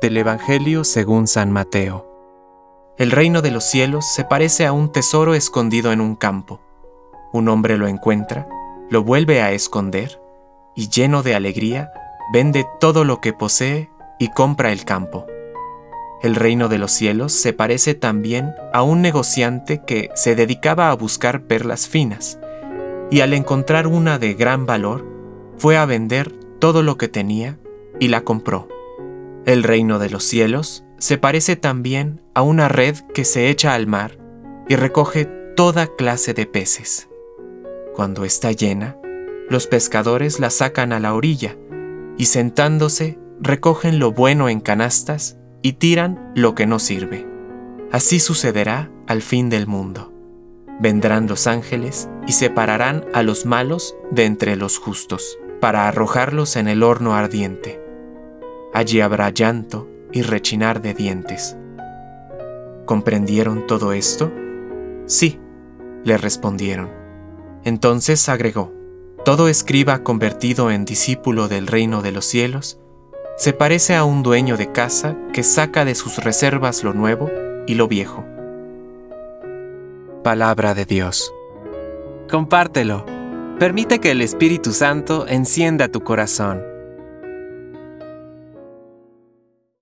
Del Evangelio según San Mateo. El reino de los cielos se parece a un tesoro escondido en un campo. Un hombre lo encuentra, lo vuelve a esconder y lleno de alegría, vende todo lo que posee y compra el campo. El reino de los cielos se parece también a un negociante que se dedicaba a buscar perlas finas, y al encontrar una de gran valor, fue a vender todo lo que tenía y la compró. El reino de los cielos se parece también a una red que se echa al mar y recoge toda clase de peces. Cuando está llena, los pescadores la sacan a la orilla y sentándose recogen lo bueno en canastas y tiran lo que no sirve. Así sucederá al fin del mundo. Vendrán los ángeles y separarán a los malos de entre los justos, para arrojarlos en el horno ardiente. Allí habrá llanto y rechinar de dientes. ¿Comprendieron todo esto? Sí, le respondieron. Entonces agregó, todo escriba convertido en discípulo del reino de los cielos se parece a un dueño de casa que saca de sus reservas lo nuevo y lo viejo. Palabra de Dios. Compártelo. Permite que el Espíritu Santo encienda tu corazón.